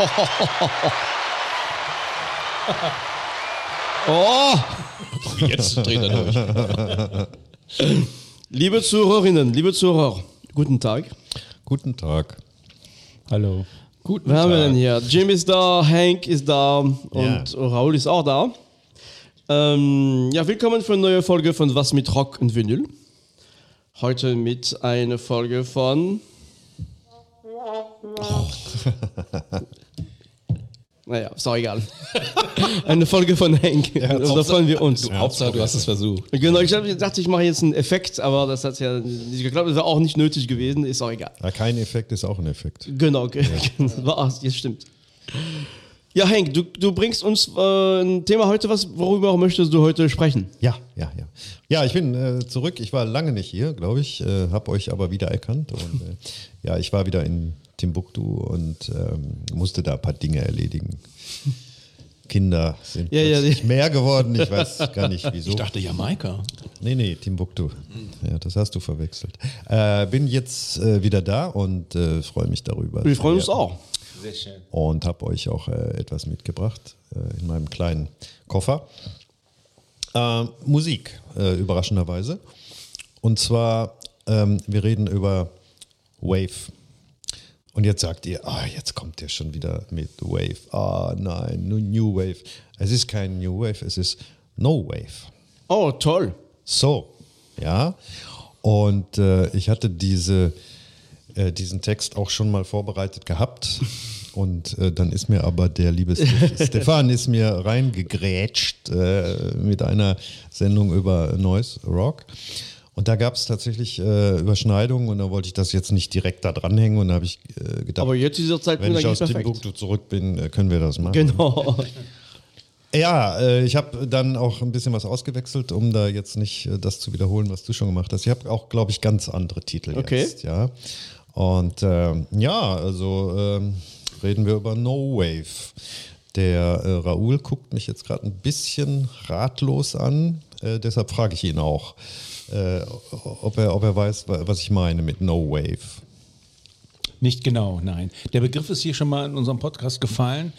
Oh! Jetzt dreht er durch. Liebe Zuhörerinnen, liebe Zuhörer, guten Tag. Guten Tag. Hallo. Gut, wer haben wir denn hier? Jim ist da, Hank ist da und Ja. Raoul ist auch da. Ähm, ja, willkommen für eine neue Folge von Was mit Rock und Vinyl. Heute mit einer Folge von. Oh. naja, ist auch egal. eine Folge von Hank. Und da freuen wir uns. Hauptsache, du hast es versucht. Genau, ich dachte, ich mache jetzt einen Effekt, aber das hat ja nicht geklappt. Das wäre auch nicht nötig gewesen, ist auch egal. Ja, kein Effekt ist auch ein Effekt. Genau, ge- war ach, jetzt stimmt. Ja, Henk, du, du bringst uns äh, ein Thema heute, was, worüber möchtest du heute sprechen? Ja, ja, ja. Ja, ich bin äh, zurück. Ich war lange nicht hier, glaube ich, äh, habe euch aber wieder erkannt. Und äh, ja, ich war wieder in Timbuktu und ähm, musste da ein paar Dinge erledigen. Kinder sind Ja, ja, mehr geworden. Ich weiß gar nicht wieso. Ich dachte Jamaika. Nee, nee, Timbuktu. Ja, das hast du verwechselt. Äh, bin jetzt äh, wieder da und äh, freue mich darüber. Wir freuen uns auch. Sehr schön. und habe euch auch äh, etwas mitgebracht äh, in meinem kleinen Koffer. Äh, Musik, äh, überraschenderweise. Und zwar, ähm, wir reden über Wave. Und jetzt sagt ihr, ah, jetzt kommt der schon wieder mit Wave. Ah, nein, nur New Wave. Es ist kein New Wave, es ist No Wave. Oh, toll. So, ja. Und äh, ich hatte diese, äh, diesen Text auch schon mal vorbereitet gehabt. Und äh, dann ist mir aber der liebe Ste- Stefan ist mir reingegrätscht äh, mit einer Sendung über Noise Rock. Und da gab es tatsächlich äh, Überschneidungen und da wollte ich das jetzt nicht direkt da dranhängen und da habe ich äh, gedacht, Aber jetzt dieser Zeitpunkt wenn ich aus perfekt. Timbuktu zurück bin, äh, können wir das machen. Genau. Ja, äh, ich habe dann auch ein bisschen was ausgewechselt, um da jetzt nicht äh, das zu wiederholen, was du schon gemacht hast. Ich habe auch, glaube ich, ganz andere Titel Okay. jetzt. Ja. Und ähm, ja, also ähm, reden wir über No Wave. Der äh, Raoul guckt mich jetzt gerade ein bisschen ratlos an, äh, deshalb frage ich ihn auch, äh, ob, er, ob er weiß, wa- was ich meine mit No Wave. Nicht genau, nein. Der Begriff ist hier schon mal in unserem Podcast gefallen,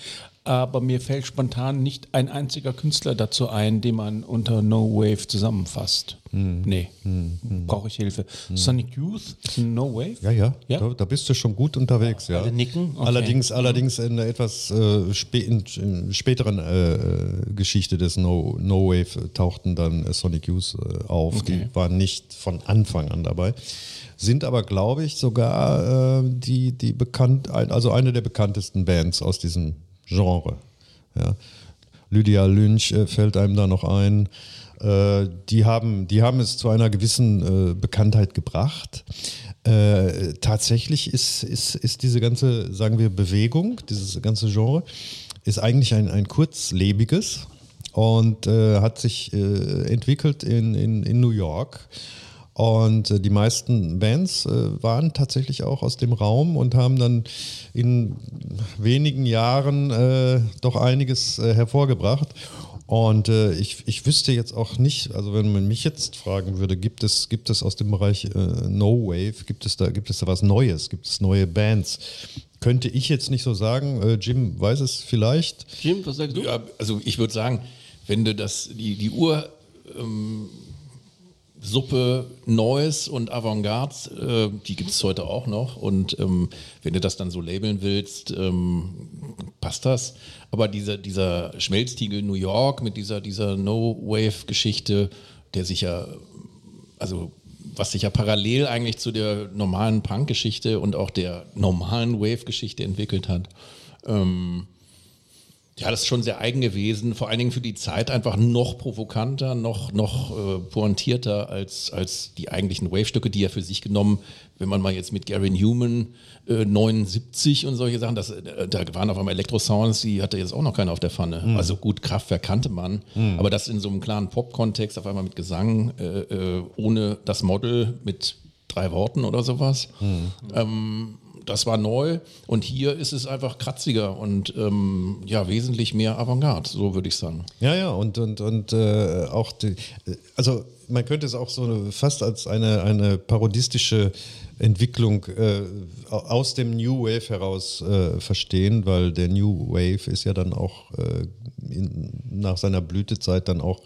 aber mir fällt spontan nicht ein einziger Künstler dazu ein, den man unter No Wave zusammenfasst. Nee, brauche ich Hilfe. Sonic Youth ist ein No Wave? Ja, ja, Ja? Da, da bist du schon gut unterwegs. Ja. Alle nicken? Okay. Allerdings, allerdings in einer etwas äh, spä in, in späteren äh, Geschichte des No, no Wave tauchten dann äh, Sonic Youth äh, auf. Okay. Die waren nicht von Anfang an dabei. Sind aber, glaube ich, sogar äh, die, die bekannt, also eine der bekanntesten Bands aus diesem Genre. Ja. Lydia Lynch äh, fällt einem da noch ein. Äh, die, haben, die haben es zu einer gewissen äh, Bekanntheit gebracht. Tatsächlich ist, ist, ist diese ganze, sagen wir, Bewegung, dieses ganze Genre, ist eigentlich ein, ein kurzlebiges und hat sich entwickelt in, in, in New York. Und äh, die meisten Bands äh, waren tatsächlich auch aus dem Raum und haben dann in wenigen Jahren äh, doch einiges äh, hervorgebracht. Und äh, ich, ich wüsste jetzt auch nicht, also wenn man mich jetzt fragen würde, gibt es, gibt es aus dem Bereich äh, No Wave, gibt es, da, gibt es da was Neues, gibt es neue Bands? Könnte ich jetzt nicht so sagen. Äh, Jim weiß es vielleicht. Jim, was sagst du? Ja, also ich würde sagen, wenn du das, die, die Uhr ähm, Suppe Neues und Avantgarde, äh, die gibt es heute auch noch. Und ähm, wenn du das dann so labeln willst, ähm, passt das. Aber dieser, dieser Schmelztiegel New York mit dieser, dieser No-Wave-Geschichte, der sich ja, also was sich ja parallel eigentlich zu der normalen Punk-Geschichte und auch der normalen Wave-Geschichte entwickelt hat. Ähm, ja, das ist schon sehr eigen gewesen, vor allen Dingen für die Zeit einfach noch provokanter, noch, noch äh, pointierter als, als die eigentlichen Wave-Stücke, die ja für sich genommen, wenn man mal jetzt mit Gary Newman äh, 79 und solche Sachen, das, äh, da waren auf einmal Elektrosounds, die hatte jetzt auch noch keiner auf der Pfanne. Also gut, Kraftwerk kannte man, aber das in so einem klaren Pop-Kontext, auf einmal mit Gesang, äh, äh, ohne das Model, mit drei Worten oder sowas. Ähm, das war neu und hier ist es einfach kratziger und ähm, ja, wesentlich mehr Avantgarde, so würde ich sagen. Ja, ja, und, und, und äh, auch, die, also man könnte es auch so fast als eine, eine parodistische Entwicklung äh, aus dem New Wave heraus äh, verstehen, weil der New Wave ist ja dann auch äh, in, nach seiner Blütezeit dann auch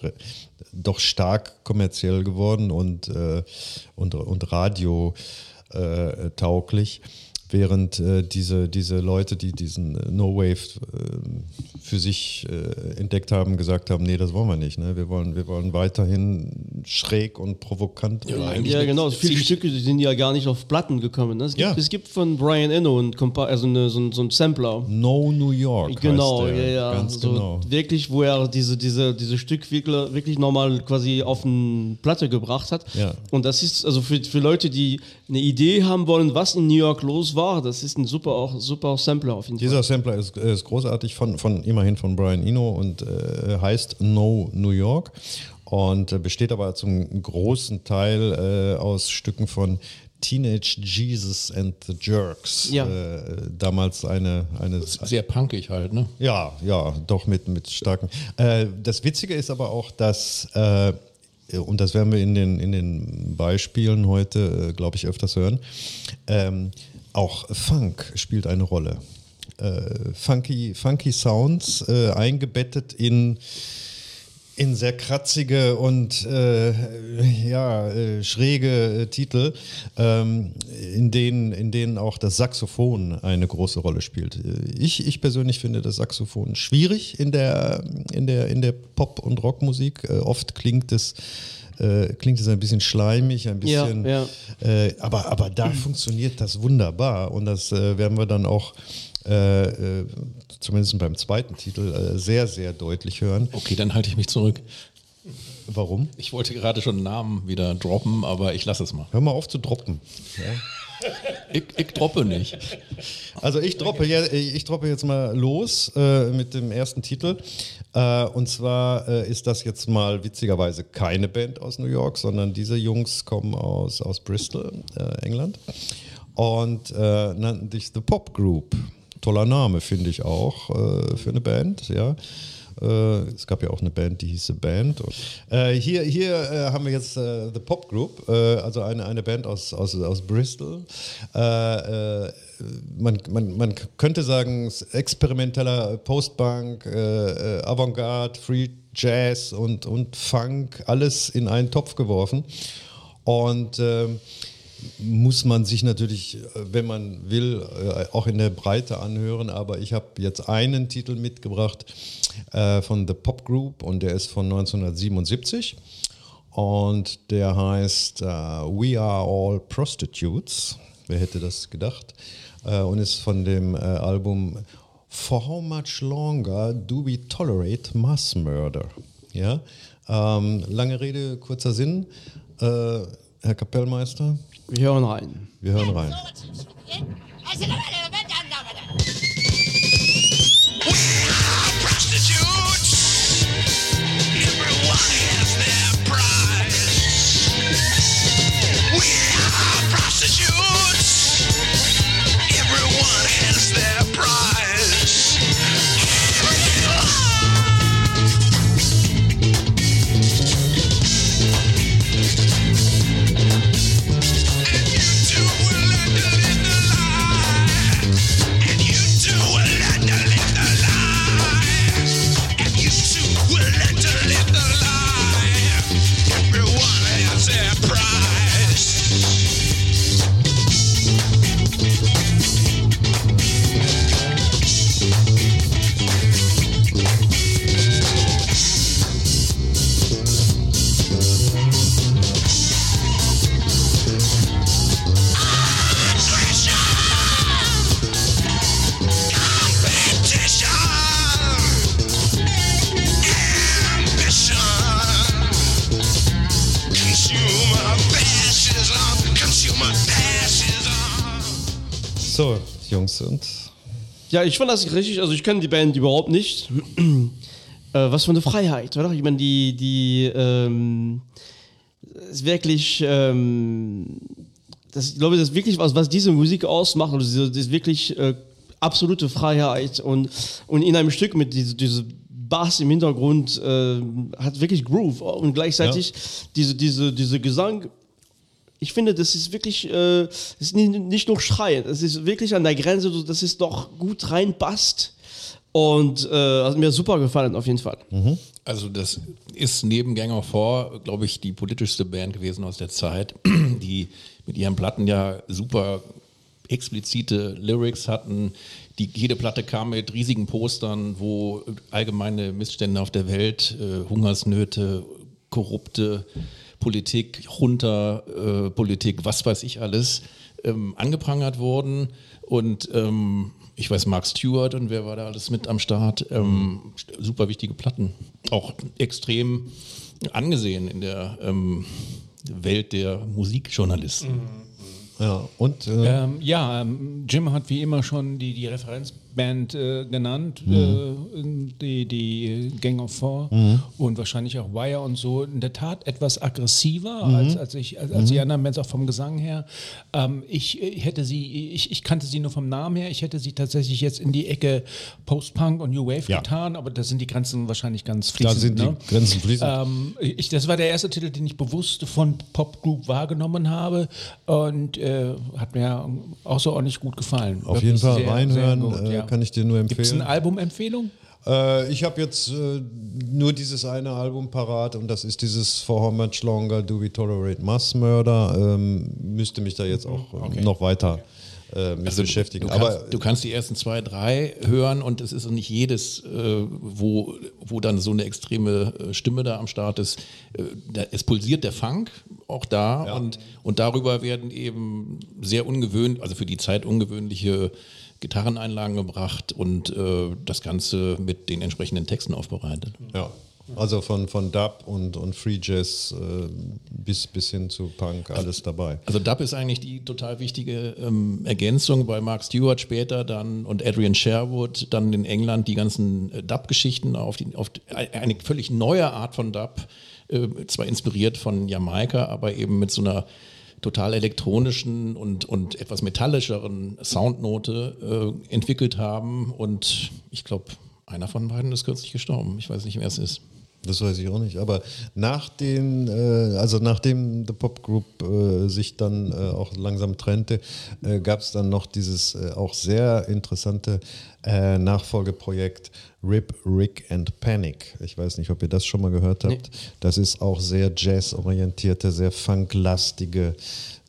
doch stark kommerziell geworden und, äh, und, und radio äh, während äh, diese, diese Leute, die diesen äh, No Wave äh, für sich äh, entdeckt haben, gesagt haben, nee, das wollen wir nicht. Ne? Wir, wollen, wir wollen weiterhin schräg und provokant. Ja, ja genau. Viele Stücke die sind ja gar nicht auf Platten gekommen. Ne? Es, gibt, Ja. es gibt von Brian Eno ein Compa also eine, so, ein- so ein Sampler. No New York. Genau, heißt ja, der, ja. Ganz so genau. Wirklich, wo er diese, diese, diese Stück wirklich, wirklich nochmal quasi auf eine Platte gebracht hat. Ja. Und das ist, also für, für Leute, die eine Idee haben wollen, was in New York los war, das ist ein super, auch, super Sampler auf jeden Fall. Dieser Sampler ist, ist großartig, von, von immerhin von Brian Eno und äh, heißt No New York und äh, besteht aber zum großen Teil äh, aus Stücken von Teenage Jesus and the Jerks. Ja. Äh, damals eine, eine Sehr punkig halt, ne? Ja, ja, doch mit, mit starken. Äh, das Witzige ist aber auch, dass, äh, und das werden wir in den, in den Beispielen heute, äh, glaube ich, öfters hören, ähm, auch Funk spielt eine Rolle. Äh, funky, funky Sounds äh, eingebettet in in sehr kratzige und äh, ja, äh, schräge äh, Titel, ähm, in, denen, in denen auch das Saxophon eine große Rolle spielt. Äh, Ich, ich persönlich finde das Saxophon schwierig in der, in der, in der Pop- und Rockmusik. Äh, oft klingt es, äh, klingt es ein bisschen schleimig, ein Ja, bisschen. ja. Äh, aber, aber da funktioniert das wunderbar und das äh, werden wir dann auch. Zumindest beim zweiten Titel äh, sehr, sehr deutlich hören. Okay, dann halte ich mich zurück. Warum? Ich wollte gerade schon Namen wieder droppen, aber ich lasse es mal. Hör mal auf zu droppen. Ich, ich droppe nicht. Also ich droppe, je- ich droppe jetzt mal los äh, mit dem ersten Titel. Äh, und zwar äh, ist das jetzt mal witzigerweise keine Band aus New York, sondern diese Jungs kommen aus, aus Bristol, äh, England. Und äh, nannten sich The Pop Group. Toller Name, finde ich auch, äh, für eine Band, ja. Äh, es gab ja auch eine Band, die hieß The Band. Und, äh, hier hier äh, haben wir jetzt äh, The Pop Group, äh, also eine, eine Band aus, aus, aus Bristol. Äh, man, man, man könnte sagen, experimenteller Postpunk, äh, Avantgarde, Free Jazz und, und Funk, alles in einen Topf geworfen. Und ähm, muss man sich natürlich, äh, wenn man will, äh, auch in der Breite anhören. Aber ich habe jetzt einen Titel mitgebracht äh, von The Pop Group und der ist von 1977 und der heißt äh, We Are All Prostitutes. Wer hätte das gedacht? Äh, und ist von dem äh, Album For How Much Longer Do We Tolerate Mass Murder? Ja, ähm, lange Rede, kurzer Sinn. Äh, Herr Kapellmeister, Wir hören rein. wir hören rein. prostitutes. Ja, ich fand das richtig, also ich kenne die Band überhaupt nicht. äh, was für eine Freiheit, oder? Ich meine, die, die, ähm, ist wirklich, ähm, das, ich glaube, das ist wirklich was, was diese Musik ausmacht. Also das ist wirklich äh, absolute Freiheit und, und in einem Stück mit diese, diese Bass im Hintergrund äh, hat wirklich Groove und gleichzeitig diese, diese, diese Gesang. Ich finde, das ist wirklich, äh, das ist nicht, nicht nur schreiend, es ist wirklich an der Grenze, so, dass es doch gut reinpasst. Und äh, hat mir super gefallen, auf jeden Fall. Also das ist neben Gang of Four, glaube ich, die politischste Band gewesen aus der Zeit, die mit ihren Platten ja super explizite Lyrics hatten. Die, jede Platte kam mit riesigen Postern, wo allgemeine Missstände auf der Welt, äh, Hungersnöte, korrupte Politik, Junta, äh, Politik, was weiß ich alles, ähm, angeprangert wurden. Und ähm, ich weiß, Mark Stewart und wer war da alles mit am Start. Ähm, super wichtige Platten. Auch extrem angesehen in der ähm, Welt der Musikjournalisten. Ja, und äh, Ähm, ja, ähm, Jim hat wie immer schon die, die Referenzband äh, genannt, Mhm. äh, die, die Gang of Four und wahrscheinlich auch Wire und so. In der Tat etwas aggressiver Mhm. als, als, ich, als, als die anderen Bands, auch vom Gesang her. Ähm, ich, ich hätte sie, ich, ich kannte sie nur vom Namen her, ich hätte sie tatsächlich jetzt in die Ecke Post-Punk und New Wave Ja. getan, aber da sind die Grenzen wahrscheinlich ganz da fließend. sind die ne? Grenzen fließend. Ähm, ich, das war der erste Titel, den ich bewusst von Popgroup wahrgenommen habe und äh, hat mir außerordentlich gut gefallen. Auf Wirklich jeden Fall sehr, reinhören, sehr gut, äh, ja. Kann ich dir nur Gibt es empfehlen. eine Albumempfehlung? Äh, ich habe jetzt äh, nur dieses eine Album parat und das ist dieses For How Much Longer Do We Tolerate Mass Murder. Ähm, müsste mich da jetzt auch äh, noch weiter äh, mit beschäftigen. Also Du Aber kannst, du kannst die ersten zwei, drei hören und es ist nicht jedes, äh, wo, wo dann so eine extreme äh, Stimme da am Start ist. Äh, da, es pulsiert der Funk auch da und, und darüber werden eben sehr ungewöhnlich, also für die Zeit ungewöhnliche Gitarreneinlagen gebracht und äh, das Ganze mit den entsprechenden Texten aufbereitet. ja, also von, von Dub und, und Free Jazz äh, bis, bis hin zu Punk, alles dabei. Also Dub ist eigentlich die total wichtige ähm, Ergänzung bei Mark Stewart später dann und Adrian Sherwood dann in England die ganzen äh, Dub-Geschichten auf, die, auf die, eine völlig neue Art von Dub, äh, zwar inspiriert von Jamaika, aber eben mit so einer total elektronischen und, und etwas metallischeren Soundnote äh, entwickelt haben und ich glaube, einer von beiden ist kürzlich gestorben. Ich weiß nicht, wer es ist. Das weiß ich auch nicht. Aber nach den, äh, also nachdem The Pop Group äh, sich dann äh, auch langsam trennte, äh, gab es dann noch dieses äh, auch sehr interessante äh, Nachfolgeprojekt Rip, Rick and Panic. Ich weiß nicht, ob ihr das schon mal gehört habt. Das ist auch sehr jazzorientierte, sehr funklastige,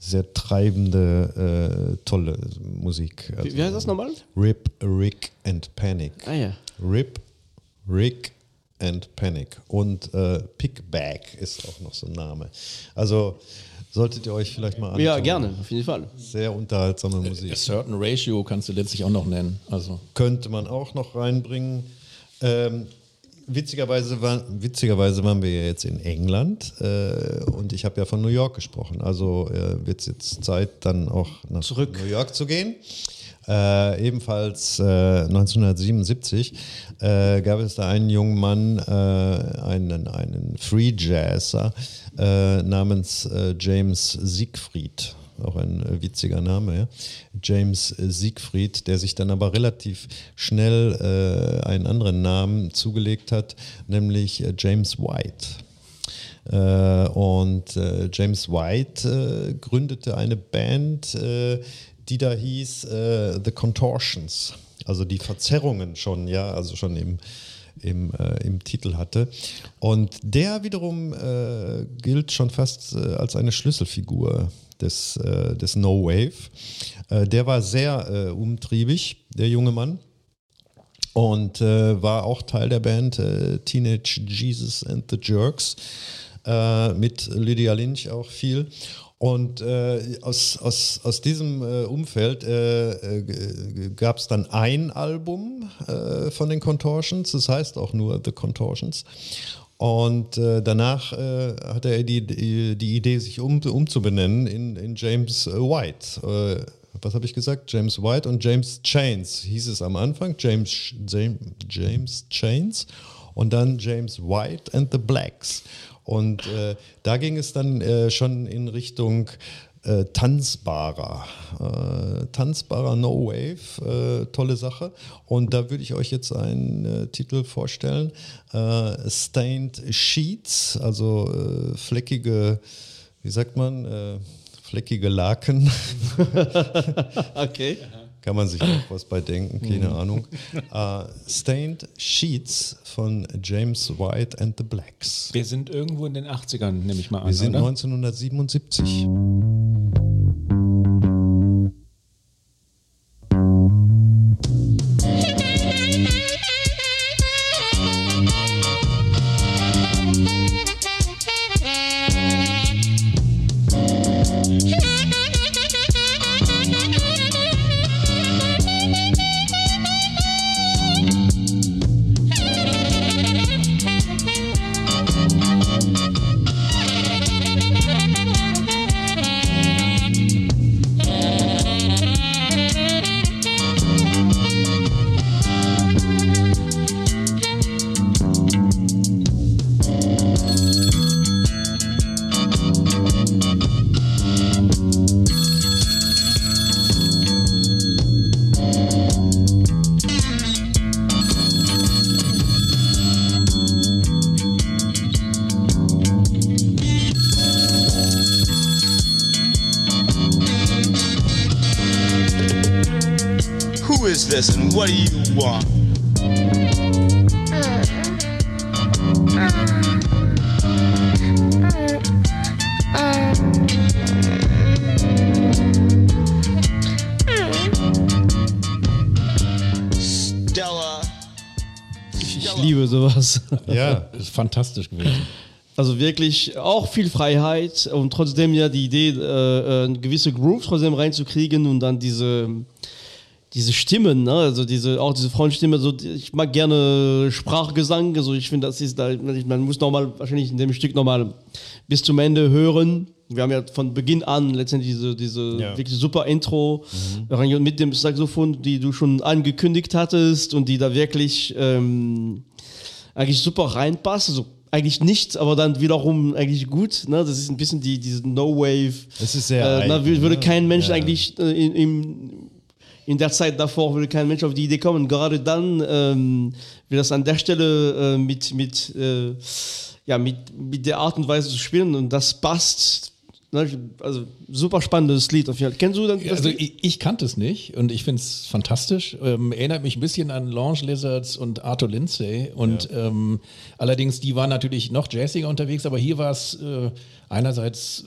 sehr treibende, tolle Musik. Also, Wie, wie heißt das nochmal? Rip, Rick and Panic. Ah ja. Rip, Rick and Panic. Und äh, Pickback ist auch noch so ein Name. Also solltet ihr euch vielleicht mal anschauen. Ja, gerne, auf jeden Fall. Sehr unterhaltsame Musik. A Certain Ratio kannst du letztlich auch noch nennen. Also Könnte man auch noch reinbringen. Ähm, witzigerweise, waren, witzigerweise waren wir ja jetzt in England äh, und ich habe ja von New York gesprochen. Also äh, wird es jetzt Zeit, dann auch nach Zurück. New York zu gehen. Äh, ebenfalls äh, 1977 äh, gab es da einen jungen Mann, äh, einen, einen Free Jazzer äh, namens äh, James Siegfried. Auch ein witziger Name, ja. James Siegfried, der sich dann aber relativ schnell einen anderen Namen zugelegt hat, nämlich James White. Und James White gründete eine Band, die da hieß äh, The Contortions. Also die Verzerrungen schon, ja, also schon im, im, äh, im Titel hatte. Und der wiederum äh, gilt schon fast äh, als eine Schlüsselfigur des, äh, des No Wave. Äh, der war sehr umtriebig, der junge Mann und war auch Teil der Band Teenage Jesus and the Jerks mit Lydia Lynch auch viel. Und äh, aus, aus, aus diesem äh, Umfeld äh, äh, gab es dann ein Album äh, von den Contortions, das heißt auch nur The Contortions. Und äh, danach hatte er die, die, Idee, sich um, umzubenennen in, in James White. Was habe ich gesagt? James White und James Chains hieß es am Anfang. James, James, James Chains und dann James White and the Blacks. Und äh, da ging es dann äh, schon in Richtung äh, tanzbarer. Äh, tanzbarer No Wave, äh, tolle Sache. Und da würde ich euch jetzt einen äh, Titel vorstellen. Stained Sheets, also fleckige, wie sagt man, fleckige Laken. Okay. Kann man sich auch was bei denken, keine Ahnung. Äh, Stained Sheets von James White and the Blacks. Wir sind irgendwo in den 80ern, nehme ich mal an. Wir sind oder? 1977. what do you want? Stella. Ich liebe sowas. Ja, Das ist fantastisch gewesen. Also wirklich auch viel Freiheit und trotzdem ja die Idee, äh, äh, eine gewisse Groove trotzdem reinzukriegen und dann diese, diese Stimmen, ne? also diese, auch diese Frauenstimme, so, ich mag gerne Sprachgesang, also ich finde, das ist da, man muss nochmal wahrscheinlich in dem Stück nochmal bis zum Ende hören. Wir haben ja von Beginn an letztendlich diese, diese Ja. wirklich super Intro rein- mit dem Saxophon, die du schon angekündigt hattest und die da wirklich ähm, eigentlich super reinpasst. Also eigentlich nichts, aber dann wiederum eigentlich gut. Ne? Das ist ein bisschen die, diese No-Wave. Es ist sehr Äh, eigen, wür- würde ne? kein Mensch Ja. eigentlich äh, im, in der Zeit davor würde kein Mensch auf die Idee kommen. Gerade dann, ähm, wie das an der Stelle äh, mit, mit, äh, ja, mit, mit der Art und Weise zu spielen und das passt. Ne? Also super spannendes Lied auf jeden Fall. Kennst du dann das Also ich, ich kannte es nicht und ich finde es fantastisch. Ähm, erinnert mich ein bisschen an Lounge Lizards und Arthur Lindsay. Und ähm, allerdings, die waren natürlich noch jazziger unterwegs, aber hier war es äh, einerseits,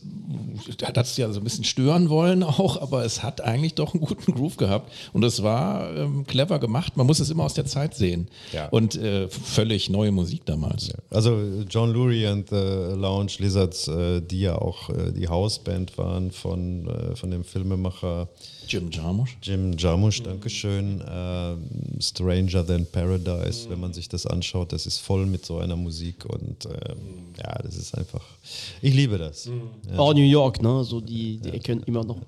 hat es ja so ein bisschen stören wollen auch, aber es hat eigentlich doch einen guten Groove gehabt. Und es war ähm, clever gemacht. Man muss es immer aus der Zeit sehen. Ja. Und äh, völlig neue Musik damals. Also John Lurie and the Lounge Lizards, äh, die ja auch äh, die Hausband waren von, äh, von dem Filmemacher Jim Jarmusch. Jim Jarmusch, Dankeschön. Ähm, Stranger Than Paradise, wenn man sich das anschaut, das ist voll mit so einer Musik und ähm, ja, das ist einfach, ich liebe das. Auch New York, ne? so die, die Ecken immer noch.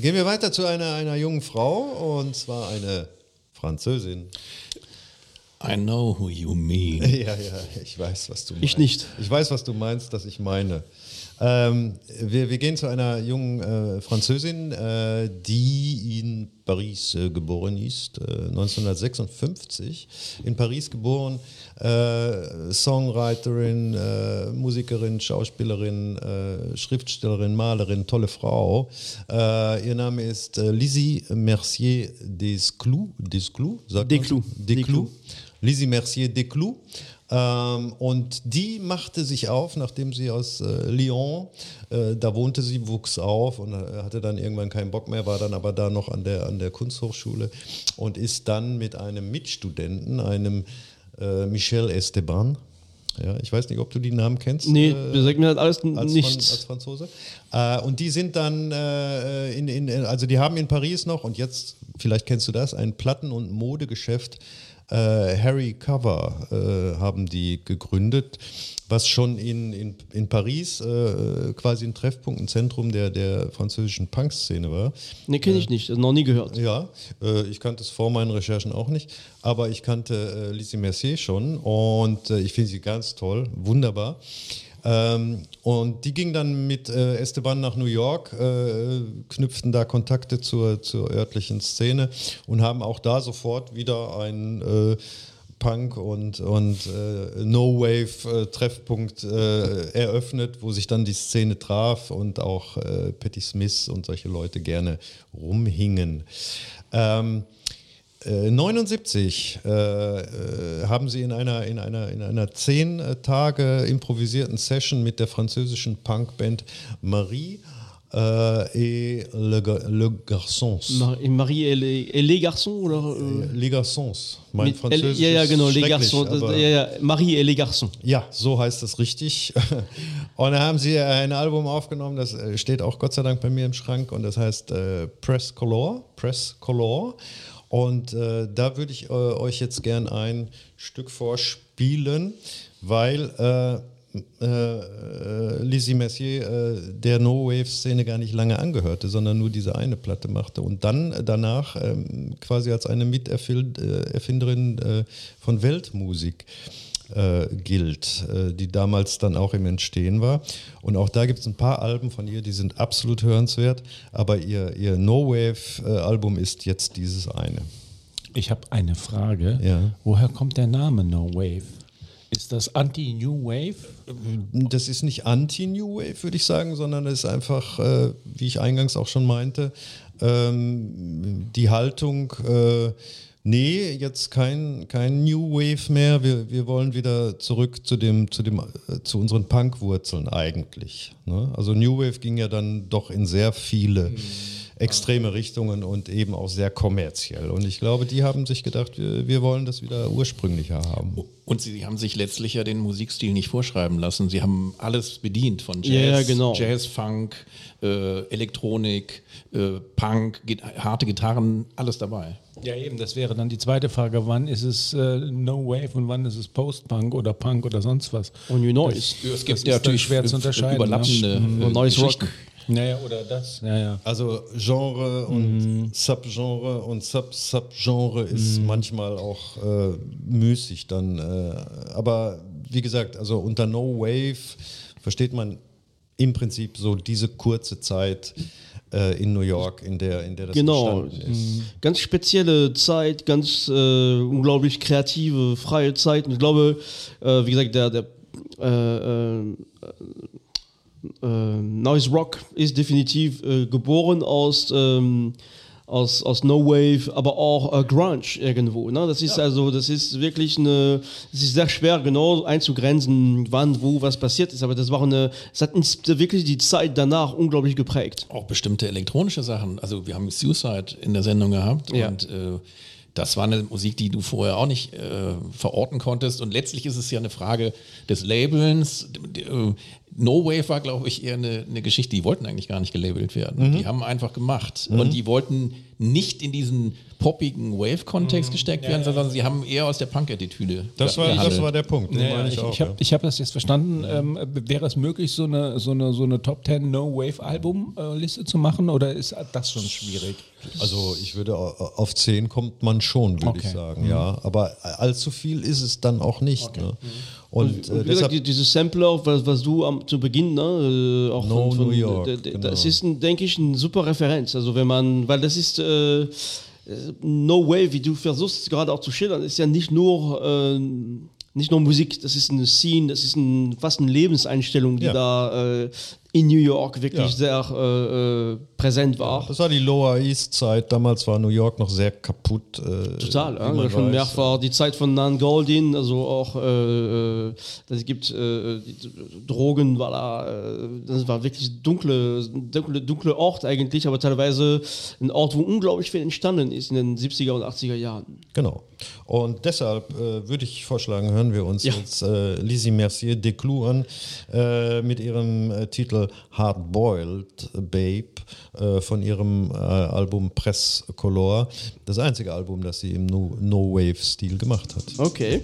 Gehen wir weiter zu einer, einer jungen Frau und zwar eine Französin. I know who you mean. Ja, ja, ich weiß, was du meinst. Ich nicht. Ich weiß, was du meinst, dass ich meine. Ähm, wir, wir gehen zu einer jungen äh, Französin, äh, die in Paris äh, geboren ist, äh, 1956 in Paris geboren, äh, Songwriterin, äh, Musikerin, Schauspielerin, äh, Schriftstellerin, Malerin, tolle Frau. Äh, ihr Name ist äh, Lizzie Mercier Desclous, Desclous, sagt man? Desclous. Desclous. Lizzie Mercier Desclous. Ähm, und die machte sich auf, nachdem sie aus äh, Lyon, äh, da wohnte sie, wuchs auf und äh, hatte dann irgendwann keinen Bock mehr, war dann aber da noch an der, an der Kunsthochschule und ist dann mit einem Mitstudenten, einem äh, Michel Esteban, ja, ich weiß nicht, ob du die Namen kennst. Nee, äh, das sagt mir halt alles als, Fran als nichts. Franzose. Äh, und die sind dann äh, in, in, also die haben in Paris noch, und jetzt, vielleicht kennst du das, ein Platten- und Modegeschäft. Äh, Harry Cover äh, haben die gegründet, was schon in, in, in Paris äh, quasi ein Treffpunkt, ein Zentrum der, der französischen Punk-Szene war. Nee, kenne ich nicht, noch nie gehört. Ja, äh, ich kannte es vor meinen Recherchen auch nicht, aber ich kannte äh, Lizzie Mercier schon und äh, ich finde sie ganz toll, wunderbar. Ähm, und die ging dann mit äh, Esteban nach New York, äh, knüpften da Kontakte zur, zur örtlichen Szene und haben auch da sofort wieder ein äh, Punk und, und äh, No-Wave-Treffpunkt äh, eröffnet, wo sich dann die Szene traf und auch äh, Patti Smith und solche Leute gerne rumhingen. Ähm, äh, 79 äh, äh, haben sie in einer, in einer, in einer zehn äh, Tage improvisierten Session mit der französischen Punkband Marie äh, et Le, Le Garçons. Mar- Marie et les, et les garçons oder? äh, Les Garçons. Mein mit- Französisch ja, ja, genau, les garçons. Ja, ja, Marie et les garçons. Ja, so heißt es richtig. Und da haben sie ein Album aufgenommen, das äh, steht auch Gott sei Dank bei mir im Schrank und das heißt äh, Press Color. Press Color. Und äh, da würde ich äh, euch jetzt gern ein Stück vorspielen, weil äh, äh, äh, Lizzie Messier äh, der No-Wave-Szene gar nicht lange angehörte, sondern nur diese eine Platte machte und dann danach ähm, quasi als eine Miterfinderin von Weltmusik äh, gilt, äh, die damals dann auch im Entstehen war. Und auch da gibt es ein paar Alben von ihr, die sind absolut hörenswert, aber ihr, ihr No-Wave-Album ist jetzt dieses eine. Ich habe eine Frage. Ja. Woher kommt der Name No Wave? Ist das Anti-New Wave? Das ist nicht anti-New Wave, würde ich sagen, sondern es ist einfach, äh, wie ich eingangs auch schon meinte, ähm, die Haltung, äh, nee, jetzt kein, kein New Wave mehr, wir, wir wollen wieder zurück zu, dem, zu, dem, äh, zu unseren Punk-Wurzeln eigentlich. Ne? Also New Wave ging ja dann doch in sehr viele extreme Richtungen und eben auch sehr kommerziell. Und ich glaube, die haben sich gedacht, wir, wir wollen das wieder ursprünglicher haben. Und sie haben sich letztlich ja den Musikstil nicht vorschreiben lassen. Sie haben alles bedient von Jazz, Ja, genau. Jazz, Funk, äh, Elektronik, äh, Punk, Git harte Gitarren, alles dabei. Ja, eben, das wäre dann die zweite Frage. Wann ist es äh, No Wave und wann ist es Post-Punk oder Punk oder sonst was? Und New Noise. Es Das gibt ist ja natürlich schwer zu unterscheiden, überlappende ne? äh, Noise Rock. Naja, oder das. Ja, ja. Also Genre und Subgenre und Sub-Subgenre ist manchmal auch äh, müßig dann. Äh, aber wie gesagt, also unter No Wave versteht man im Prinzip so diese kurze Zeit äh, in New York, in der, in der das Genau. entstanden ist. Ganz spezielle Zeit, ganz äh, unglaublich kreative, freie Zeit. Und ich glaube, äh, wie gesagt, der, der äh, Noise Rock ist definitiv äh, geboren aus, ähm, aus, aus No Wave, aber auch äh, Grunge irgendwo. Ne? Das ist also, das ist wirklich eine, es ist sehr schwer genau einzugrenzen, wann, wo, was passiert ist. Aber das war eine, es hat uns wirklich die Zeit danach unglaublich geprägt. Auch bestimmte elektronische Sachen. Also wir haben Suicide in der Sendung gehabt Ja. und äh, das war eine Musik, die du vorher auch nicht äh, verorten konntest. Und letztlich ist es ja eine Frage des Labelns. Äh, No Wave war, glaube ich, eher eine, eine Geschichte, die wollten eigentlich gar nicht gelabelt werden. Mhm. Die haben einfach gemacht. Und die wollten nicht in diesen poppigen Wave-Kontext gesteckt werden, sondern sie haben eher aus der Punk-Attitüde Mhm. Das, war, das war der Punkt. Meine ich ich auch, ich habe ja. ich hab das jetzt verstanden. Ähm, wäre es möglich, so eine, so eine, so eine Top 10 No-Wave-Album-Liste zu machen oder ist das schon schwierig? Also ich würde au- auf 10 kommt man schon, würde Okay. ich sagen, ja. Aber allzu viel ist es dann auch nicht. Ne? Und, Und äh, gesagt, deshalb, die, diese Sampler, was, was du am, zu Beginn, ne, äh, auch No von, von, New York, d- d- genau. das ist, ein, denke ich, eine super Referenz. Also wenn man, weil das ist äh, äh, No Way, wie du versuchst gerade auch zu schildern, ist ja nicht nur äh, nicht nur Musik, das ist eine Scene, das ist ein, fast eine Lebenseinstellung, die Ja. da äh, in New York wirklich Ja. sehr äh, äh, präsent war. das war die Lower East Zeit. Damals war New York noch sehr kaputt. Äh, Total, ja, schon mehrfach die Zeit von Nan Goldin, also auch äh, äh, das gibt äh, Drogen, war da, äh, das war wirklich dunkle, dunkle, dunkle Ort eigentlich, aber teilweise ein Ort, wo unglaublich viel entstanden ist in den 70er und 80er Jahren. Genau. Und deshalb äh, würde ich vorschlagen, hören wir uns Ja. jetzt äh, Lizzie Mercier Desclous an äh, mit ihrem äh, Hard Boiled Babe äh, von ihrem äh, Album Press Color. Das einzige Album, das sie im No- No-Wave-Stil gemacht hat. Okay.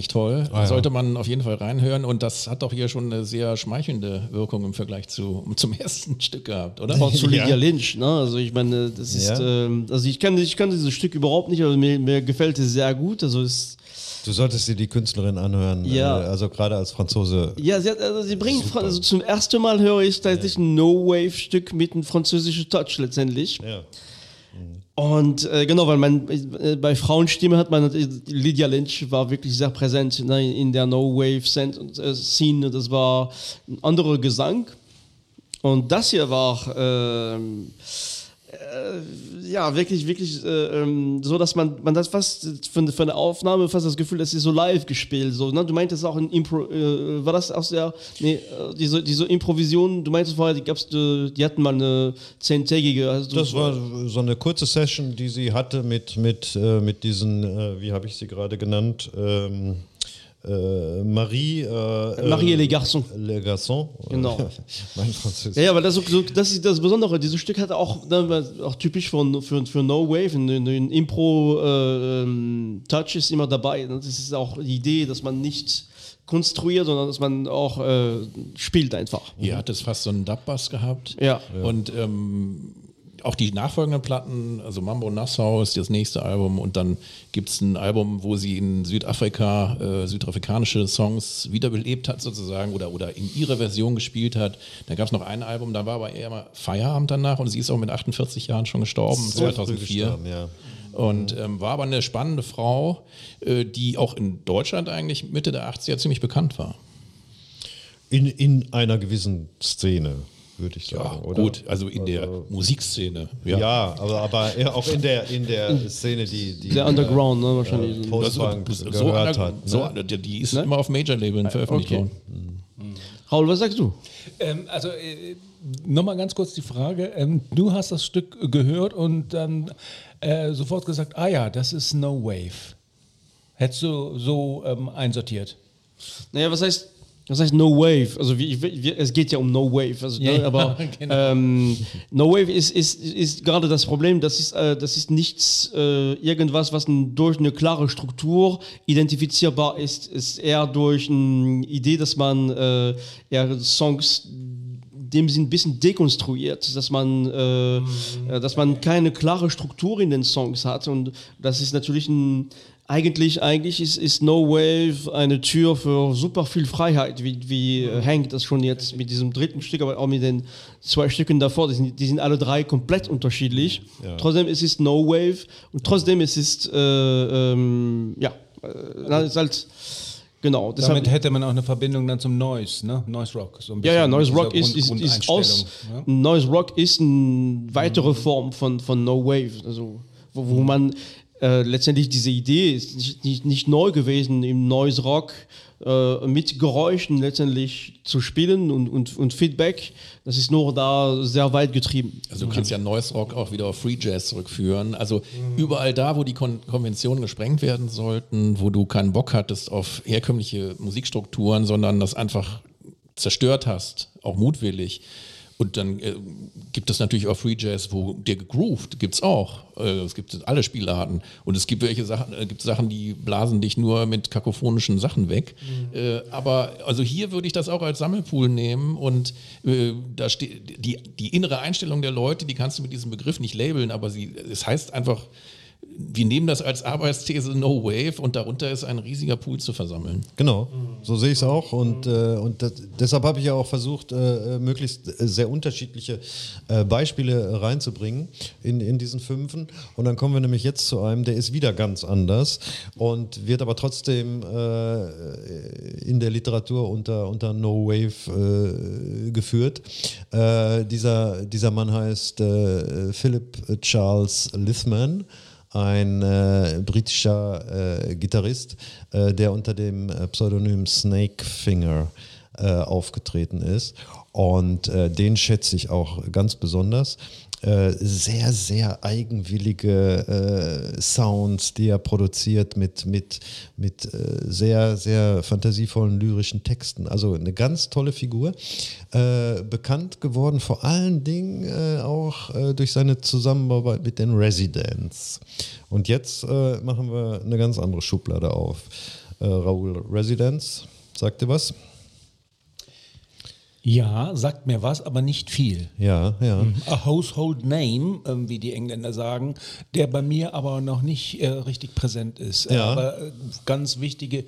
Eigentlich toll. Ah, ja. Sollte man auf jeden Fall reinhören. Und das hat doch hier schon eine sehr schmeichelnde Wirkung im Vergleich zu, zum ersten Stück gehabt, oder? Auch zu Lydia Ja. Lynch, ne? Also ich meine, das ist, Ja. ähm, also ich kann, ich kann dieses Stück überhaupt nicht, aber mir, mir gefällt es sehr gut. Also es, Du solltest dir die Künstlerin anhören, Ja. äh, also gerade als Franzose. ja, sie, hat, also sie bringt, Fra- also zum ersten Mal höre ich tatsächlich ein No-Wave-Stück mit einem französischen Touch letztendlich. Ja. Und äh, genau, weil man äh, bei Frauenstimme hat man äh, Lydia Lynch war wirklich sehr präsent ne, in der No-Wave-Szene. Das war ein anderer Gesang. Und das hier war äh, ja wirklich, wirklich äh, ähm, so, dass man, man das fast von, von der Aufnahme fast das Gefühl, das ist so live gespielt. So, ne? Du meintest auch ein Impro, äh, war das aus der, nee, äh, diese, diese Improvision, du meintest vorher, die gab's, äh, die hatten mal eine zehntägige. du- Das war so eine kurze Session, die sie hatte mit, mit, äh, mit diesen, äh, wie habe ich sie gerade genannt, ähm, äh, Marie. Äh, Marie äh, Le Garçon. Le Garçon. Genau. mein Französisch. Ja, ja, aber das, ist so- das ist das Besondere. Dieses Stück hat auch, auch typisch für, für, für No Wave, ein, ein Impro-Touch ist immer dabei. Das ist auch die Idee, dass man nicht konstruiert, sondern dass man auch äh, spielt einfach. Hier hat es fast so einen Dub-Bass gehabt. Ja. Und ähm, auch die nachfolgenden Platten, also Mambo Nassau ist das nächste Album und dann gibt es ein Album, wo sie in Südafrika äh, südafrikanische Songs wiederbelebt hat sozusagen oder, oder in ihrer Version gespielt hat. Dann gab es noch ein Album, da war aber eher mal Feierabend danach und sie ist auch mit 48 Jahren schon gestorben, früh 2004. gestorben, ja. Und ähm, war aber eine spannende Frau, äh, die auch in Deutschland eigentlich Mitte der 80er ziemlich bekannt war. In, in einer gewissen Szene, würde ich sagen. oder? Gut, also in der Musikszene. Ja, aber, aber eher auch in der, in der Szene, die, die Der Underground, ne, wahrscheinlich. äh, Also, Post-Punk so gehört einer- hat. so, ne? die, die ist immer auf Major-Labeln veröffentlicht okay. worden. Raul, was sagst du? Ähm, also äh, nochmal ganz kurz die Frage. Ähm, du hast das Stück gehört und dann äh, sofort gesagt, ah ja, das ist No Wave. Hättest du so ähm, einsortiert? Naja, was heißt, was heißt No Wave? Also wie, wie, es geht ja um No Wave. Also, Ja, ne, ja, aber genau. ähm, No Wave ist, ist, ist gerade das Problem, das ist, äh, das ist nichts, äh, irgendwas, was n- durch eine klare Struktur identifizierbar ist. ist eher durch eine Idee, dass man äh, eher Songs dem sind ein bisschen dekonstruiert, dass man, äh, äh, dass man keine klare Struktur in den Songs hat und das ist natürlich ein eigentlich, eigentlich ist, ist No Wave eine Tür für super viel Freiheit, wie, wie äh, Hank das schon jetzt mit diesem dritten Stück, aber auch mit den zwei Stücken davor, die sind, die sind alle drei komplett unterschiedlich. Trotzdem ist es No Wave und trotzdem ist es, äh, ähm, ja, äh, ist halt, genau. Damit hätte man auch eine Verbindung dann zum Noise, ne? Noise Rock. So ja, ja, Noise Rock ist, ist, ist aus. Ja? Noise Rock ist eine weitere Form von, von No Wave. Also, wo, wo man äh, letztendlich diese Idee ist nicht, nicht, nicht neu gewesen, im Noise Rock äh, mit Geräuschen letztendlich zu spielen und, und, und Feedback. Das ist nur da sehr weit getrieben. Also du kannst ja Noise Rock auch wieder auf Free Jazz zurückführen. Also überall da, wo die Kon Konventionen gesprengt werden sollten, wo du keinen Bock hattest auf herkömmliche Musikstrukturen, sondern das einfach zerstört hast, auch mutwillig. Und dann äh, gibt es natürlich auch Free Jazz, wo der gegroovt gibt es auch. Äh, es gibt alle Spielarten. Und es gibt welche Sachen, äh, gibt Sachen, die blasen dich nur mit kakophonischen Sachen weg. Äh, aber also hier würde ich das auch als Sammelpool nehmen und äh, da steht die, die innere Einstellung der Leute, die kannst du mit diesem Begriff nicht labeln, aber sie, es heißt einfach wir nehmen das als Arbeitsthese No Wave und darunter ist ein riesiger Pool zu versammeln. Genau, so sehe ich es auch. Und, äh, und das, deshalb habe ich ja auch versucht, äh, möglichst äh, sehr unterschiedliche äh, Beispiele reinzubringen in, in diesen Fünfen. Und dann kommen wir nämlich jetzt zu einem, der ist wieder ganz anders und wird aber trotzdem äh, in der Literatur unter, unter No Wave äh, geführt. Äh, dieser, dieser Mann heißt äh, Philip Charles Lithman ein äh, britischer äh, Gitarrist, äh, der unter dem äh, Pseudonym Snakefinger äh, aufgetreten ist. Und äh, den schätze ich auch ganz besonders. Äh, sehr, sehr eigenwillige äh, Sounds, die er produziert mit, mit, mit äh, sehr, sehr fantasievollen lyrischen Texten. Also eine ganz tolle Figur. Äh, bekannt geworden vor allen Dingen äh, auch durch seine Zusammenarbeit mit den Residents. Und jetzt machen wir eine ganz andere Schublade auf. Raoul Residents, sagt ihr was? Ja, sagt mir was, aber nicht viel. Ja, ja. A household name, ähm, wie die Engländer sagen, der bei mir aber noch nicht äh, richtig präsent ist. Ja. Aber äh, ganz wichtige,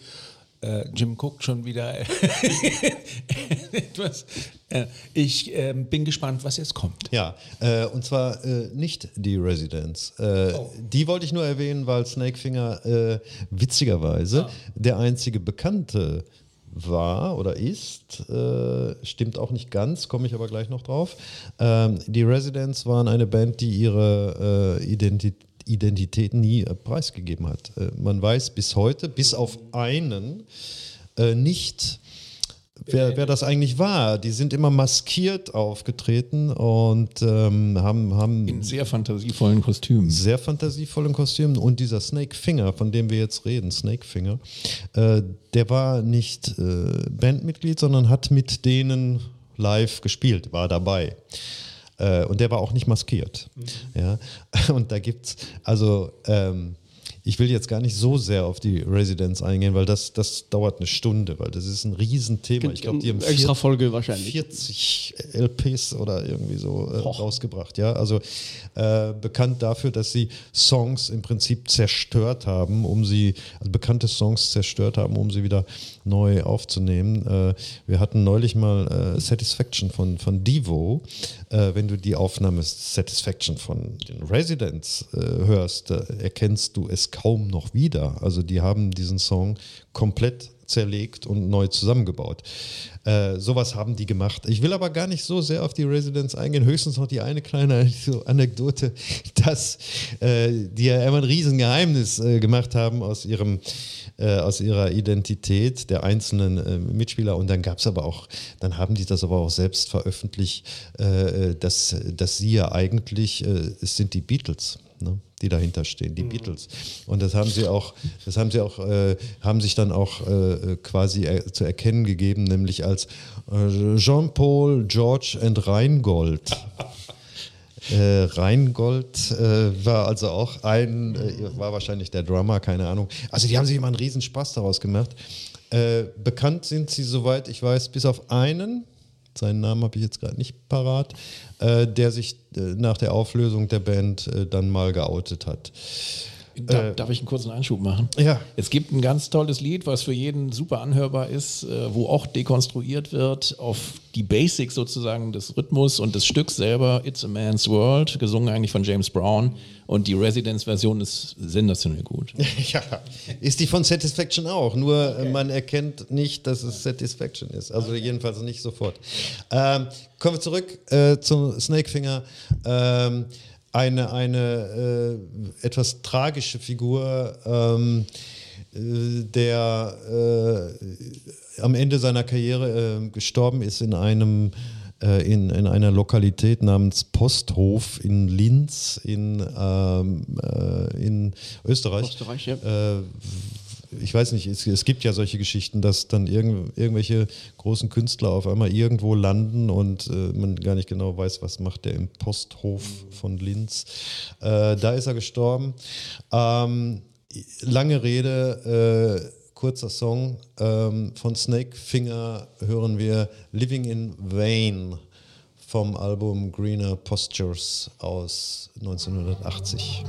äh, Jim guckt schon wieder etwas. Äh, ich ähm, bin gespannt, was jetzt kommt. Ja, äh, und zwar äh, nicht die Residents. Äh, Die wollte ich nur erwähnen, weil Snakefinger äh, witzigerweise der einzige bekannte war oder ist, äh, stimmt auch nicht ganz, komme ich aber gleich noch drauf. Ähm, die Residents waren eine Band, die ihre äh, Identität Identität nie äh, preisgegeben hat. Äh, man weiß bis heute, bis auf einen, äh, nicht, wer, wer das eigentlich war. Die sind immer maskiert aufgetreten und ähm, haben, haben In sehr fantasievollen Kostümen. sehr fantasievollen Kostümen und dieser Snake Finger, von dem wir jetzt reden, Snake Finger, äh, der war nicht äh, Bandmitglied, sondern hat mit denen live gespielt, war dabei. Äh, und der war auch nicht maskiert. Ja? Und da gibt's, also ähm, ich will jetzt gar nicht so sehr auf die Residents eingehen, weil das, das dauert eine Stunde, weil das ist ein Riesenthema. Ich glaube, die haben extra Folge wahrscheinlich. 40 LPs oder irgendwie so äh, rausgebracht. Ja, also äh, bekannt dafür, dass sie Songs im Prinzip zerstört haben, um sie, also bekannte Songs zerstört haben, um sie wieder neu aufzunehmen. Äh, wir hatten neulich mal äh, Satisfaction von, von Devo. Äh, wenn du die Aufnahme Satisfaction von den Residents äh, hörst, da erkennst du es kaum noch wieder. Also die haben diesen Song komplett zerlegt und neu zusammengebaut. Äh, sowas haben die gemacht. Ich will aber gar nicht so sehr auf die Residents eingehen. Höchstens noch die eine kleine Anekdote, dass äh, die ja immer ein Riesengeheimnis äh, gemacht haben aus ihrem äh, aus ihrer Identität der einzelnen äh, Mitspieler und dann gab es aber auch, dann haben die das aber auch selbst veröffentlicht, äh, dass, dass sie ja eigentlich, äh, es sind die Beatles, die dahinter stehen, die Beatles. Und das haben sie auch, das haben sie auch, äh, haben sich dann auch äh, quasi er, zu erkennen gegeben, nämlich als äh, Jean-Paul, George and Rheingold. Äh, Rheingold äh, war also auch ein, äh, war wahrscheinlich der Drummer, keine Ahnung. Also die haben sich immer einen riesen Spaß daraus gemacht. Äh, bekannt sind sie, soweit ich weiß, bis auf einen, seinen Namen habe ich jetzt gerade nicht parat, äh, der sich äh, nach der Auflösung der Band äh, dann mal geoutet hat. Da, darf ich einen kurzen Einschub machen? Ja. Es gibt ein ganz tolles Lied, was für jeden super anhörbar ist, äh, wo auch dekonstruiert wird auf die Basics sozusagen des Rhythmus und des Stücks selber, It's a Man's World, gesungen eigentlich von James Brown. Und die Residence-Version ist sensationell gut. Ja, ist die von Satisfaction auch, nur äh, man erkennt nicht, dass es Satisfaction ist. Also jedenfalls nicht sofort. Ähm, kommen wir zurück äh, zum Snakefinger. Ähm, eine eine äh, etwas tragische Figur, ähm, äh, der äh, am Ende seiner Karriere äh, gestorben ist in einem äh, in, in einer Lokalität namens Posthof in Linz in, ähm, äh, in Österreich. Österreich, ja. Ich weiß nicht, es, es gibt ja solche Geschichten, dass dann irgend, irgendwelche großen Künstler auf einmal irgendwo landen und äh, man gar nicht genau weiß, was macht der im Posthof von Linz. Äh, da ist er gestorben. Ähm, lange Rede, äh, kurzer Song. Ähm, von Snakefinger hören wir Living in Vain vom Album Greener Postures aus 1980.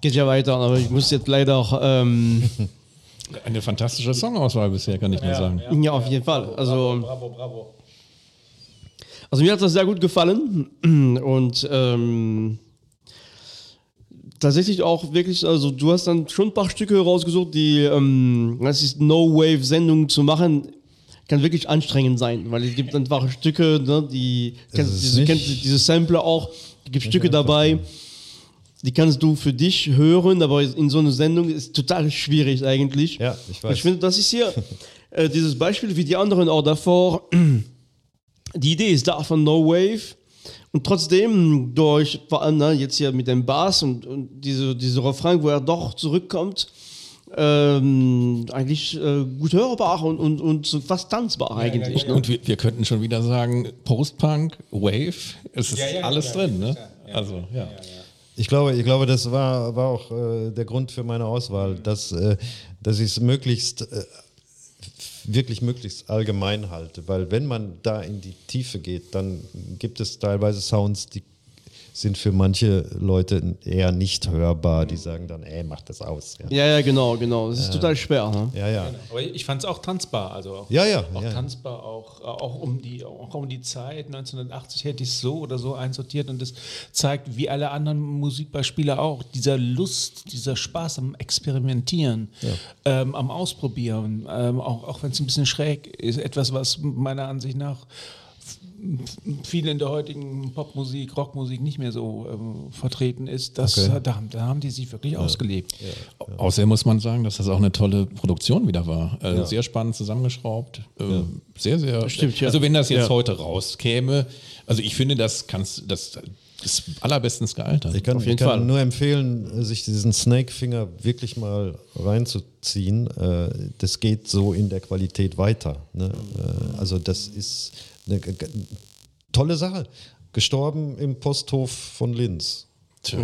Geht ja weiter, aber ich muss jetzt leider auch, ähm, Eine fantastische Songauswahl bisher, kann ich nur sagen. ja, auf jeden Fall. Also, Bravo, bravo. also mir hat das sehr gut gefallen und ähm, tatsächlich auch wirklich, also du hast dann schon ein paar Stücke rausgesucht, die, ähm, das ist No-Wave-Sendung zu machen, kann wirklich anstrengend sein, weil es gibt einfach Stücke, ne, die, kennst, diese, kennst, du diese Sampler auch, es gibt Stücke dabei, die kannst du für dich hören, aber in so einer Sendung ist total schwierig eigentlich. Ja, ich weiß. Ich finde, das ist hier äh, dieses Beispiel wie die anderen auch davor. Die Idee ist da von No Wave und trotzdem durch, vor allem ne, jetzt hier mit dem Bass und, und diese, diese Refrain, wo er doch zurückkommt, ähm, eigentlich äh, gut hörbar und, und, und fast tanzbar eigentlich. Ne? Und wir, wir könnten schon wieder sagen, Post-Punk, Wave, es ist Ja, ja, alles ja, drin, ne? ja, Also, ja. Ich glaube, ich glaube, das war, war auch äh, der Grund für meine Auswahl, dass, äh, dass ich es möglichst, äh, wirklich möglichst allgemein halte. Weil wenn man da in die Tiefe geht, dann gibt es teilweise Sounds, die sind für manche Leute eher nicht hörbar. Die sagen dann, ey, mach das aus. Ja, Ja, ja, genau, genau. Das ist total schwer. Ne? ja. ja. Aber ich fand es auch tanzbar. Also auch, Ja, ja, auch ja. tanzbar, auch, auch, um die, auch um die Zeit. 1980 hätte ich es so oder so einsortiert und das zeigt, wie alle anderen Musikbeispiele auch, dieser Lust, dieser Spaß am Experimentieren, ähm, am Ausprobieren, ähm, auch, auch wenn es ein bisschen schräg ist, etwas, was meiner Ansicht nach viele in der heutigen Popmusik, Rockmusik nicht mehr so ähm, vertreten ist, das, Okay. da, da haben die sich wirklich ausgelebt. Außerdem muss man sagen, dass das auch eine tolle Produktion wieder war. Äh, Sehr spannend zusammengeschraubt. Äh, Sehr, sehr. Stimmt, ja. Also wenn das jetzt Ja. heute rauskäme, also ich finde, das kannst das ist allerbestens gealtert. Ich kann, Auf jeden ich kann Fall. nur empfehlen, sich diesen Snake-Finger wirklich mal reinzuziehen. Äh, Das geht so in der Qualität weiter. Ne? Äh, Also das ist eine tolle Sache. Gestorben im Posthof von Linz. Tja,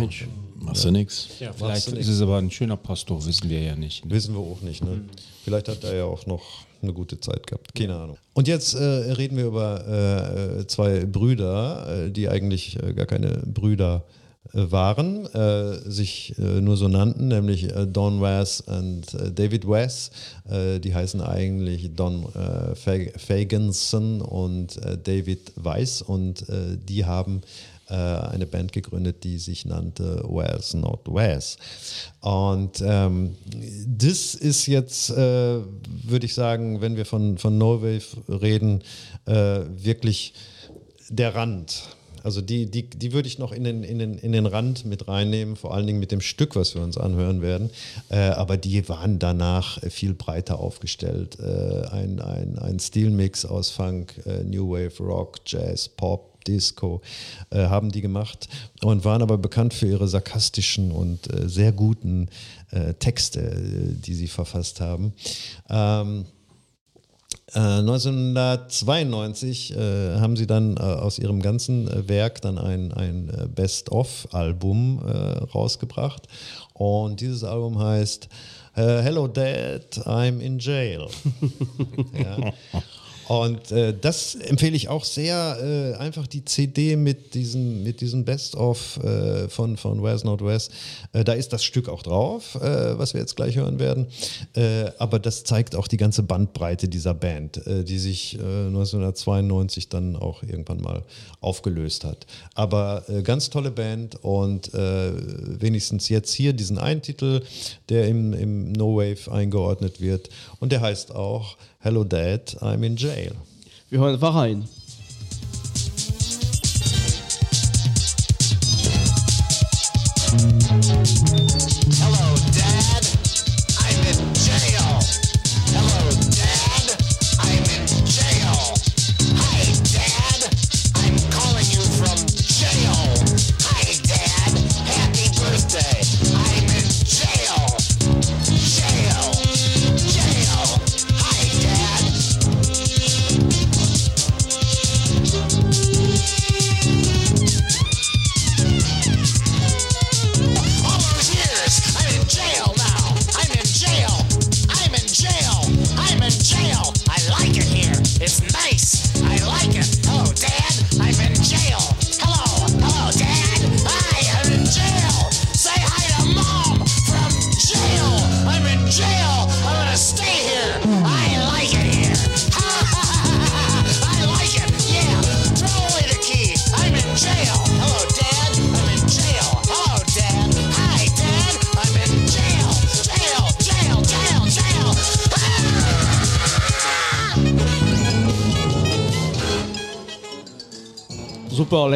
machst du nix. Ja, vielleicht ist es aber ein schöner Posthof, wissen wir ja nicht. Wissen wir auch nicht. Ne? Vielleicht hat er ja auch noch eine gute Zeit gehabt. Keine Ahnung. Und jetzt äh, reden wir über äh, zwei Brüder, äh, die eigentlich äh, gar keine Brüder äh, waren, äh, sich äh, nur so nannten, nämlich äh, Don Wes und äh, David Wes. Äh, die heißen eigentlich Don äh, Fag- Fagenson und äh, David Weiss und äh, die haben äh, eine Band gegründet, die sich nannte Wes Not Wes. Und ähm, das ist jetzt, äh, würde ich sagen, wenn wir von, von No Wave reden, äh, wirklich der Rand. Also die, die, die würde ich noch in den, in, den, in den Rand mit reinnehmen, vor allen Dingen mit dem Stück, was wir uns anhören werden. Äh, aber die waren danach viel breiter aufgestellt. Äh, ein, ein, ein Stilmix aus Funk, äh, New Wave, Rock, Jazz, Pop, Disco äh, haben die gemacht und waren aber bekannt für ihre sarkastischen und äh, sehr guten äh, Texte, äh, die sie verfasst haben. Ähm, äh, 1992 äh, haben sie dann äh, aus ihrem ganzen äh, Werk dann ein, ein äh, Best-of-Album äh, rausgebracht. Und dieses Album heißt äh, Hello Dad, I'm in Jail. ja. Und äh, das empfehle ich auch sehr, äh, einfach die CD mit diesem, mit diesem Best-of äh, von, von Where's Not West. Äh, da ist das Stück auch drauf, äh, was wir jetzt gleich hören werden. Äh, aber das zeigt auch die ganze Bandbreite dieser Band, äh, die sich äh, 1992 dann auch irgendwann mal aufgelöst hat. Aber äh, ganz tolle Band und äh, wenigstens jetzt hier diesen einen Titel, der im, im No Wave eingeordnet wird. Und der heißt auch Hello Dad, I'm in Jail. Wir hören einfach rein. Hello,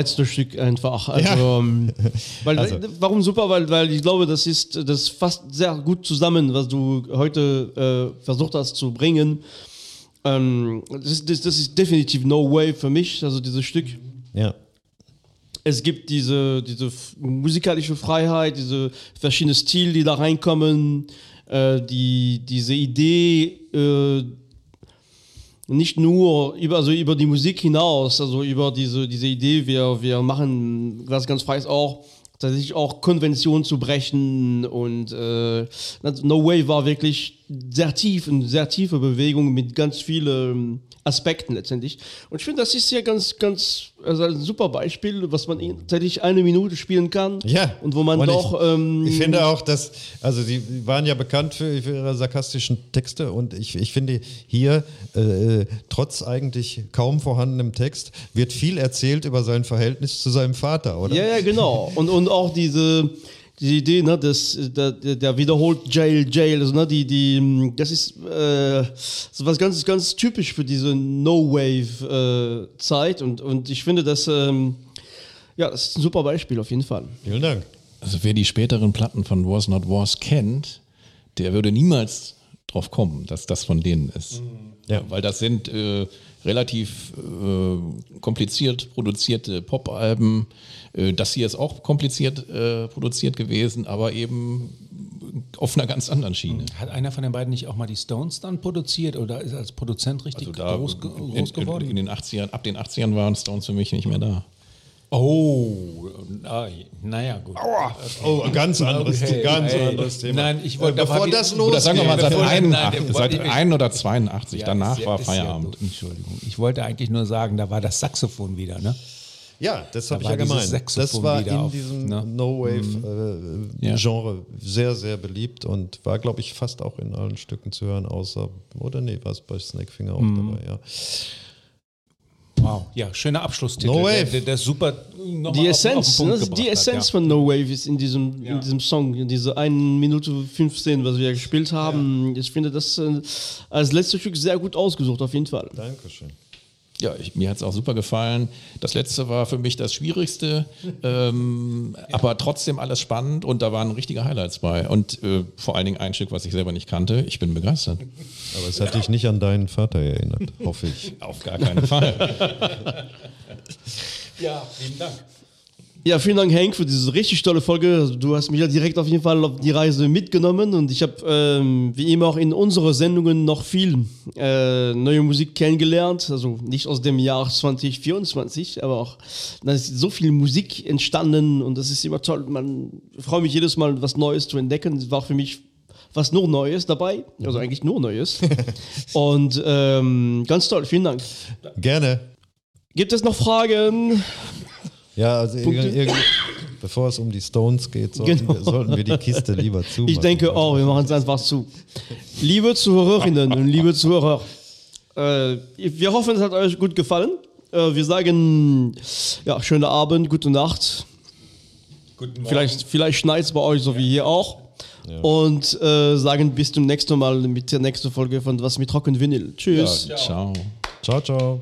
super letztes Stück einfach. Also, ähm, weil, Also. Warum super? Weil, weil ich glaube, das ist das fasst sehr gut zusammen, was du heute äh, versucht hast zu bringen. Ähm, das, ist- das, das ist definitiv No Way für mich, also dieses Stück. Ja. Es gibt diese, diese musikalische Freiheit, diese verschiedenen Stile, die da reinkommen, äh, die, diese Idee, äh, nicht nur über, also über die Musik hinaus, also über diese, diese Idee, wir, wir machen was ganz Freies auch, tatsächlich auch Konventionen zu brechen und äh, No Way war wirklich sehr tief, eine sehr tiefe Bewegung mit ganz vielen Aspekten letztendlich. Und ich finde, das ist ja ganz, ganz, also ein super Beispiel, was man tatsächlich eine Minute spielen kann. Ja. Und wo man Und doch. Ich, ähm, ich finde auch, dass, also sie waren ja bekannt für, für ihre sarkastischen Texte und ich, ich finde hier, äh, trotz eigentlich kaum vorhandenem Text, wird viel erzählt über sein Verhältnis zu seinem Vater, oder? Ja, ja, genau. Und, und auch diese, diese Idee, ne, das, der, der der wiederholt Jail, Jail, also, ne, die, die, das ist äh, so was ganz, ganz typisch für diese No-Wave-Zeit. und, und ich finde, das, ähm, ja, das ist ein super Beispiel auf jeden Fall. Vielen Dank. Also wer die späteren Platten von Was Not Was kennt, der würde niemals drauf kommen, dass das von denen ist. Ja. Weil das sind äh, relativ äh, kompliziert produzierte Pop-Alben. Äh, das hier ist auch kompliziert äh, produziert gewesen, aber eben auf einer ganz anderen Schiene. Hat einer von den beiden nicht auch mal die Stones dann produziert oder ist als Produzent richtig Also da groß, in, groß in, geworden? in den 80ern, ab den 80ern waren Stones für mich nicht mehr da. Oh, ah, naja, gut. Oh, ein ganz anderes, Okay, ganz ey. anderes Thema. Nein, ich wollte- Äh, da war bevor das Oder sagen wir mal losgeht. seit, Nein, nein, 81, der seit wollte- 1 oder 82. Ja, Danach ja- war ja Feierabend. gut. Entschuldigung. Ich wollte eigentlich nur sagen, da war das Saxophon wieder, ne? Ja, das habe ich war ja gemeint. Saxophon Das war in auf, diesem ne? No-Wave-Genre sehr, sehr beliebt und war, glaube ich, fast auch in allen Stücken zu hören, außer, oder nee, war es bei Snakefinger auch dabei, ja. Wow, ja, schöner Abschlusstitel. No Wave. der, der ist super. Die auf- Essenz, auf den ne, die Essenz ja. von No Wave ist in diesem, Ja. in diesem Song, in dieser 1 Minute 15, was wir gespielt haben. Ich finde das äh, als letztes Stück sehr gut ausgesucht, auf jeden Fall. Dankeschön. Ja, ich, mir hat es auch super gefallen. Das letzte war für mich das Schwierigste, ähm, aber trotzdem alles spannend und da waren richtige Highlights bei. Und äh, vor allen Dingen ein Stück, was ich selber nicht kannte. Ich bin begeistert. Aber es hat dich nicht an deinen Vater erinnert, hoffe ich. Auf gar keinen Fall. Ja, vielen Dank. Ja, vielen Dank, Hank, für diese richtig tolle Folge. Du hast mich ja direkt auf jeden Fall auf die Reise mitgenommen und ich habe ähm, wie immer auch in unseren Sendungen noch viel äh, neue Musik kennengelernt. Also nicht aus dem Jahr 2024, aber auch da ist so viel Musik entstanden und das ist immer toll. Man freut mich jedes Mal, was Neues zu entdecken. Es war für mich was nur Neues dabei, also eigentlich nur Neues. und ähm, ganz toll, vielen Dank. Gerne. Gibt es noch Fragen? Ja, also irgend, irgend, bevor es um die Stones geht, sollten, Genau. wir, sollten wir die Kiste lieber zumachen. Ich denke auch, wir machen es einfach zu. Liebe Zuhörerinnen und liebe Zuhörer, äh, wir hoffen, es hat euch gut gefallen. Äh, wir sagen, ja, schönen Abend, gute Nacht. Vielleicht, vielleicht schneit es bei euch, so wie hier auch. Und äh, sagen bis zum nächsten Mal mit der nächsten Folge von Was mit Rock und Vinyl. Tschüss. Ciao. Ciao, ciao.